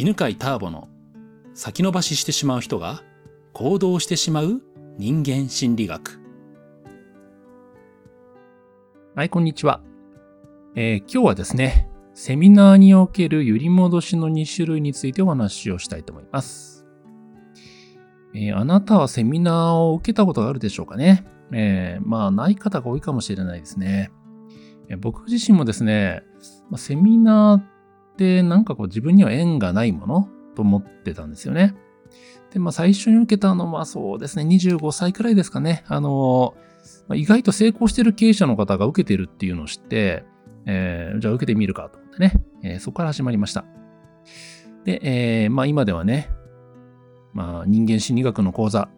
犬飼ターボの先延ばししてしまう人が行動してしまう人間心理学。はい、こんにちは。えー今日はですね、セミナーにおける揺り戻しの2種類についてお話をしたいと思います。えーあなたはセミナーを受けたことがあるでしょうかね？えーまあ、ない方が多いかもしれないですね。僕自身もですね、セミナーってなんかこう自分には縁がないものと思ってたんですよね。で、まあ最初に受けたのはそうですね、25歳くらいですかね。あのまあ意外と成功してる経営者の方が受けてるっていうのを知って、えーじゃあ受けてみるかと思ってね、えーそこから始まりました。で、えーまあ今ではね、まあ人間心理学の講座、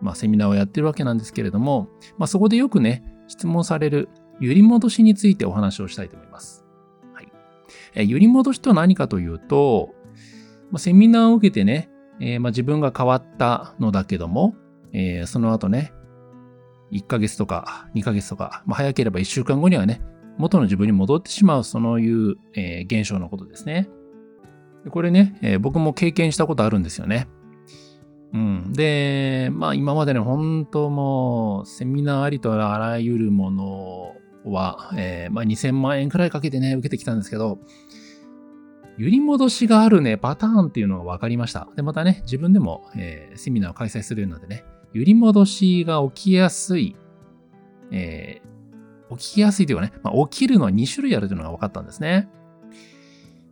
まあセミナーをやってるわけなんですけれども、まあそこでよくね、質問される揺り戻しについてお話をしたいと思います。揺り戻しとは何かというと、まあ、セミナーを受けてね、えーまあ自分が変わったのだけども、えーその後ね、1ヶ月とか2ヶ月とか、まあ、早ければ1週間後にはね、元の自分に戻ってしまう、そのいう、えー現象のことですね。これね、えー僕も経験したことあるんですよね。うん。で、まあ今までね、本当もう、セミナーありとあらゆるものをは、えーまあ2000万円くらいかけてね、受けてきたんですけど、揺り戻しがあるね、パターンっていうのが分かりました。で、またね、自分でも、えーセミナーを開催するようなってね、揺り戻しが起きやすい、えー起きやすいというかね、まあ、起きるのは2種類あるというのが分かったんですね。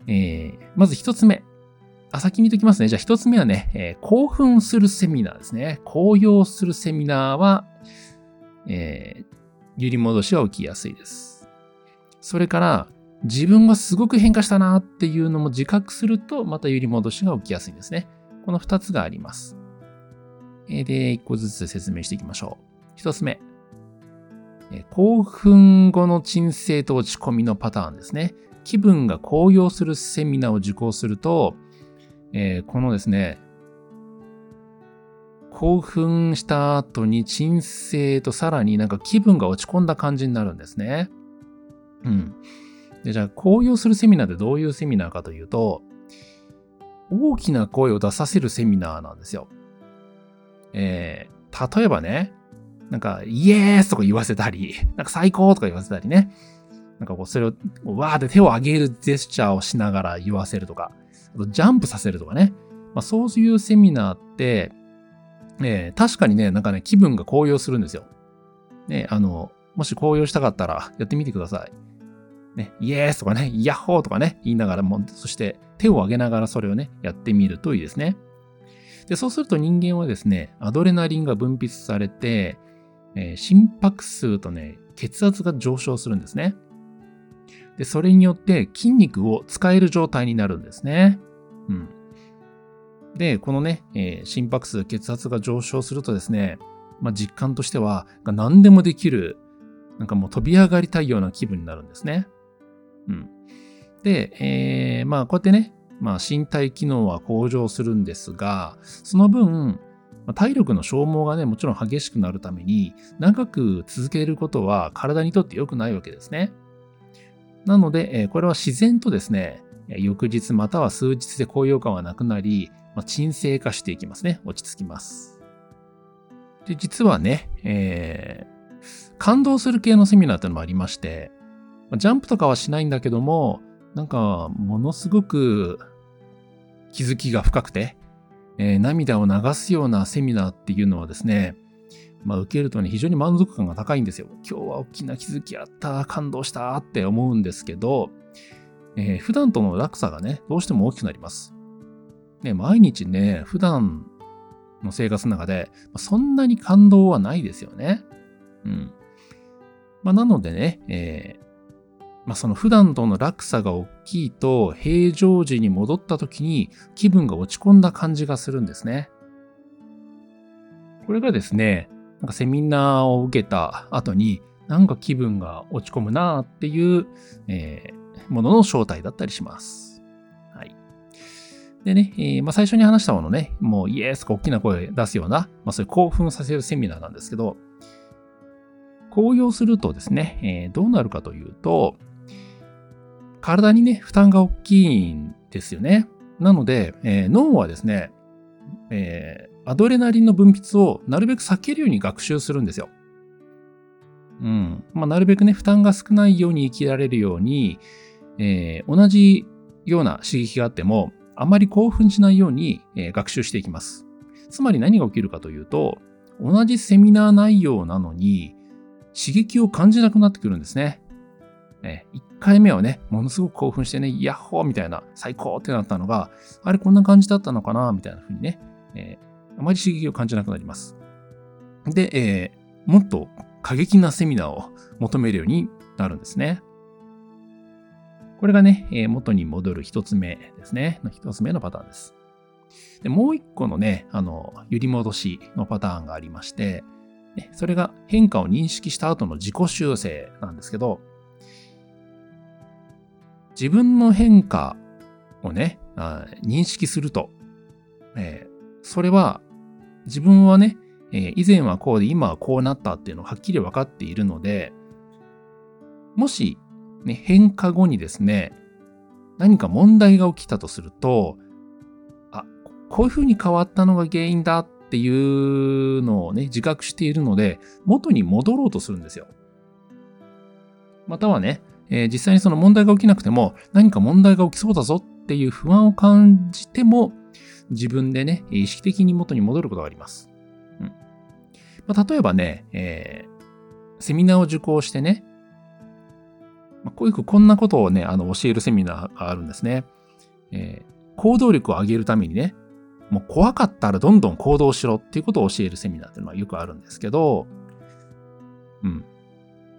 えーまず1つ目。あ、先に言っときますね。じゃあ1つ目はね、えー興奮するセミナーですね。高揚するセミナーは、えー揺り戻しが起きやすいです。それから、自分がすごく変化したなっていうのも自覚すると、また揺り戻しが起きやすいんですね。この2つがあります。で、1個ずつ説明していきましょう。1つ目。興奮後の鎮静と落ち込みのパターンですね。気分が高揚するセミナーを受講すると、えーこのですね、興奮した後に鎮静とさらになんか気分が落ち込んだ感じになるんですね。うん。で、じゃあ、高揚するセミナーってどういうセミナーかというと、大きな声を出させるセミナーなんですよ。えー、例えばね、なんか、イエースとか言わせたり、なんか最高とか言わせたりね。なんかこう、それを、わーって手を上げるジェスチャーをしながら言わせるとか、あとジャンプさせるとかね。まあ、そういうセミナーって、えー確かにね、なんかね、気分が高揚するんですよ。ね、あの、もし高揚したかったらやってみてください。ね、イエースとかね、ヤッホーとかね、言いながらも、そして手を上げながらそれをね、やってみるといいですね。で、そうすると人間はですね、アドレナリンが分泌されて、えー心拍数とね、血圧が上昇するんですね。で、それによって筋肉を使える状態になるんですね。うん。で、このね、えー心拍数、血圧が上昇するとですね、まあ、実感としては、何でもできる、なんかもう飛び上がりたいような気分になるんですね。うん。で、えーまあ、こうやってね、まあ、身体機能は向上するんですが、その分、体力の消耗がね、もちろん激しくなるために、長く続けることは体にとって良くないわけですね。なので、これは自然とですね、翌日または数日で高揚感はなくなり、まあ、沈静化していきますね。落ち着きます。で、実はね、えー感動する系のセミナーってのもありまして、ジャンプとかはしないんだけども、なんか、ものすごく気づきが深くて、えー涙を流すようなセミナーっていうのはですね、まあ、受けるとね、非常に満足感が高いんですよ。今日は大きな気づきあった、感動したって思うんですけど、えー普段との落差がね、どうしても大きくなります。ね、毎日ね、普段の生活の中で、そんなに感動はないですよね。うん。まあ、なのでね、えーまあ、その普段との落差が大きいと、平常時に戻った時に気分が落ち込んだ感じがするんですね。これがですね、なんかセミナーを受けた後に、なんか気分が落ち込むなっていう、えーものの正体だったりします。はい。でね、えーまあ、最初に話したものね、もうイエースとか大きな声出すような、まあ、そういう興奮させるセミナーなんですけど、高揚するとですね、えーどうなるかというと、体にね、負担が大きいんですよね。なので、えー、脳はですね、えー、アドレナリンの分泌をなるべく避けるように学習するんですよ。うん。まあ、なるべくね、負担が少ないように生きられるように、えー、同じような刺激があっても、あまり興奮しないように、えー、学習していきます。つまり何が起きるかというと、同じセミナー内容なのに、刺激を感じなくなってくるんですね。えー、1回目はね、ものすごく興奮してね、ヤッホーみたいな、最高ってなったのが、あれこんな感じだったのかなみたいな風にね、えー、あまり刺激を感じなくなります。で、えー、もっと過激なセミナーを求めるようになるんですね。これがね、え元に戻る一つ目ですね。一つ目のパターンです。でもう一個のね、あの、揺り戻しのパターンがありまして、ね、それが変化を認識した後の自己修正なんですけど、自分の変化をね、あ認識すると、えー、それは自分はね、えー、以前はこうで今はこうなったっていうのをはっきり分かっているので、もし、ね、変化後にですね、何か問題が起きたとすると、あ、こういうふうに変わったのが原因だっていうのをね、自覚しているので、元に戻ろうとするんですよ。またはね、えー、実際にその問題が起きなくても、何か問題が起きそうだぞっていう不安を感じても、自分でね、意識的に元に戻ることがあります。うんまあ、例えばね、えー、セミナーを受講してね、まあ、こういうこんなことをね、あの、教えるセミナーがあるんですね。えー、行動力を上げるためにね、もう怖かったらどんどん行動しろっていうことを教えるセミナーっていうのはよくあるんですけど、うん。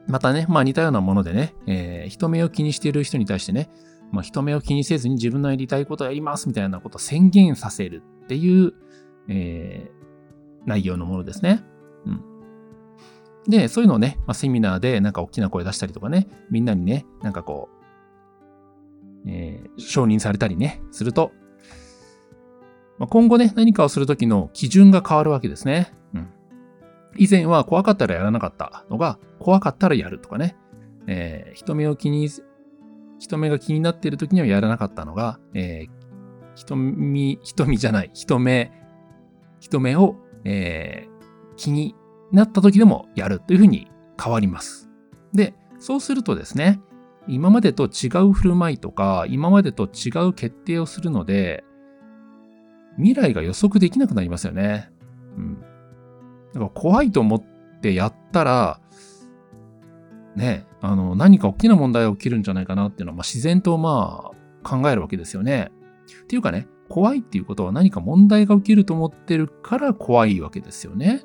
またね、まあ似たようなものでね、えー、人目を気にしている人に対してね、まあ人目を気にせずに自分のやりたいことをやりますみたいなことを宣言させるっていう、えー、内容のものですね。うん。で、そういうのをね、まあ、セミナーでなんか大きな声出したりとかね、みんなにね、なんかこう、えー、承認されたりね、すると、まあ、今後ね、何かをするときの基準が変わるわけですね。うん。以前は怖かったらやらなかったのが、怖かったらやるとかね。えー、人目を気に、人目が気になっているときにはやらなかったのが、えー、瞳、瞳じゃない、人目、人目を、えー、気になった時でもやるというふうに変わります。で、そうするとですね、今までと違う振る舞いとか、今までと違う決定をするので、未来が予測できなくなりますよね。うん。だから怖いと思ってやったら、ね、あの、何か大きな問題が起きるんじゃないかなっていうのは、まあ、自然とまあ考えるわけですよね。っていうかね、怖いっていうことは何か問題が起きると思ってるから怖いわけですよね。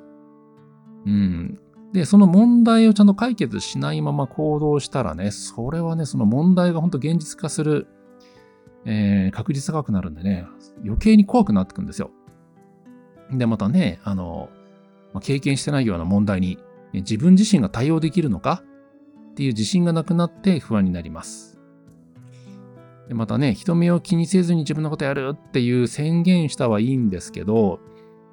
うん。で、その問題をちゃんと解決しないまま行動したらね、それはね、その問題が本当現実化する、えー、確率高くなるんでね、余計に怖くなってくんですよ。で、またね、あの、ま、経験してないような問題に、自分自身が対応できるのかっていう自信がなくなって不安になります。でまたね、人目を気にせずに自分のことやるっていう宣言したはいいんですけど、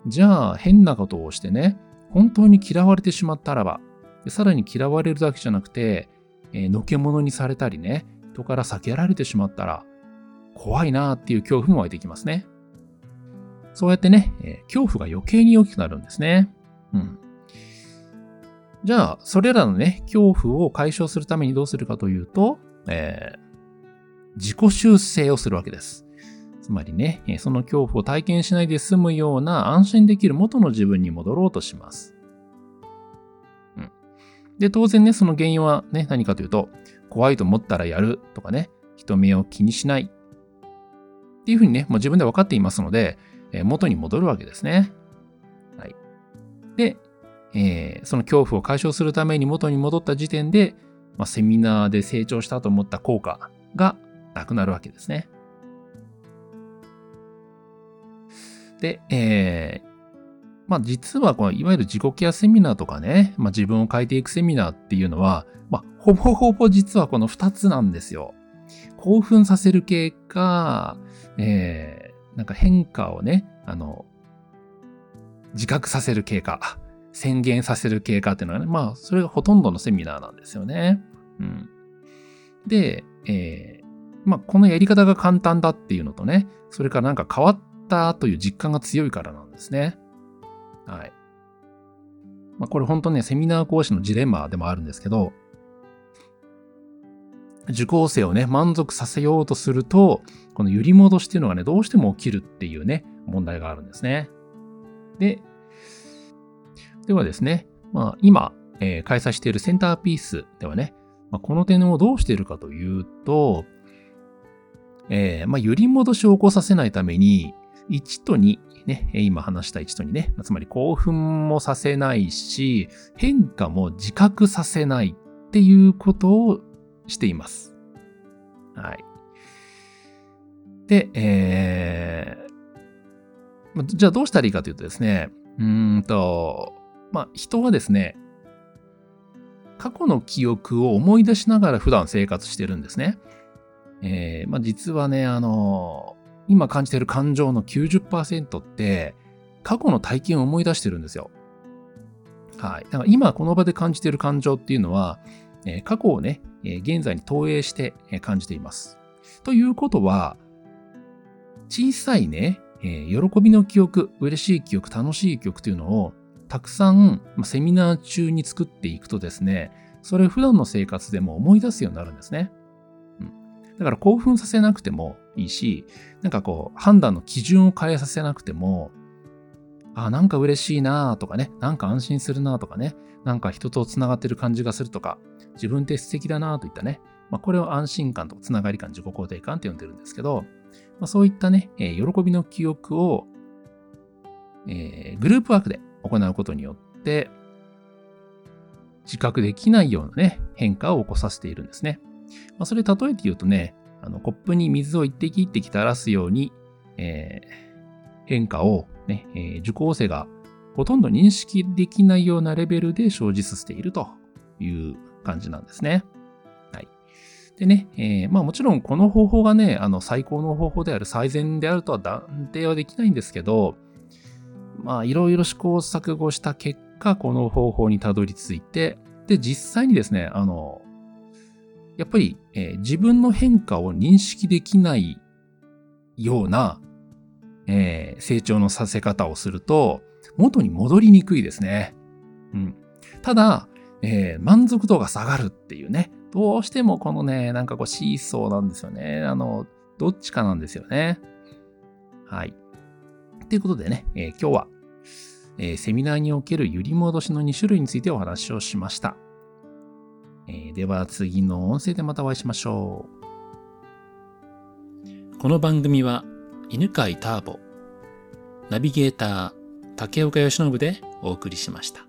じゃあ変なことをしてね、本当に嫌われてしまったらば、さらに嫌われるだけじゃなくて、えー、のけ者にされたりね、人から避けられてしまったら、怖いなーっていう恐怖も湧いてきますね。そうやってね、えー、恐怖が余計に大きくなるんですね。うん。じゃあ、それらのね、恐怖を解消するためにどうするかというと、えー、自己修正をするわけです。つまりね、その恐怖を体験しないで済むような安心できる元の自分に戻ろうとします。うん。で、当然ね、その原因はね、何かというと、怖いと思ったらやるとかね、人目を気にしないっていうふうにね、もう自分で分かっていますので、え元に戻るわけですね。はい。で、えー、その恐怖を解消するために元に戻った時点で、まあ、セミナーで成長したと思った効果がなくなるわけですね。で、えー、まあ実はこのいわゆる自己ケアセミナーとかね、まあ自分を変えていくセミナーっていうのは、まあほぼほぼ実はこの2つなんですよ。興奮させる系か、えー、なんか変化をね、あの、自覚させる経過、宣言させる経過っていうのはね、まあ、それがほとんどのセミナーなんですよね。うん。で、えー、まあ、このやり方が簡単だっていうのとね、それからなんか変わったという実感が強いからなんですね。はい。まあ、これ本当ね、セミナー講師のジレンマでもあるんですけど、受講生をね、満足させようとすると、この揺り戻しっていうのがね、どうしても起きるっていうね、問題があるんですね。で、ではですね、まあ、今、えー、開催しているセンターピースではね、まあ、この点をどうしているかというと、えー、まあ、揺り戻しを起こさせないために、1と2、ね、今話した1と2ね、つまり興奮もさせないし、変化も自覚させないっていうことをしています。はい。で、えー、じゃあどうしたらいいかというとですね、うんと、まあ、人はですね、過去の記憶を思い出しながら普段生活してるんですね。えー、まあ、実はね、あの今感じている感情の90%って、過去の体験を思い出してるんですよ。はい。だから今この場で感じている感情っていうのは、え、過去をね、え、現在に投影して、感じています。ということは、小さいね、え喜びの記憶、嬉しい記憶、楽しい記憶というのをたくさん、セミナー中に作っていくとですね、それ普段の生活でも思い出すようになるんですね。うん。だから興奮させなくてもいいし、なんかこう、判断の基準を変えさせなくても、あ、なんか嬉しいなとかね、なんか安心するなとかね、なんか人と繋がってる感じがするとか、自分って素敵だなといったね、まあ、これを安心感とか繋がり感、自己肯定感って呼んでるんですけど、まあ、そういったね、えー、喜びの記憶を、えー、グループワークで行うことによって、自覚できないようなね、変化を起こさせているんですね。まあ、それ例えて言うとね、あのコップに水を一滴一滴垂らすように、えー、変化をね、えー、受講生がほとんど認識できないようなレベルで生じさせているという感じなんですね。はい。でね、えー、まあもちろんこの方法がね、あの最高の方法である最善であるとは断定はできないんですけど、まあ、いろいろ試行錯誤した結果、この方法にたどり着いて、で、実際にですね、あの、やっぱり、えー、自分の変化を認識できないような、えー、成長のさせ方をすると、元に戻りにくいですね。うん。ただ、えー、満足度が下がるっていうね、どうしてもこのね、なんかこうシーソーなんですよね。あの、どっちかなんですよね。はい。ということでね、えー、今日は、えー、セミナーにおける揺り戻しの2種類についてお話をしました。えー、では次の音声でまたお会いしましょう。この番組は犬飼ターボ、ナビゲーター竹岡由伸でお送りしました。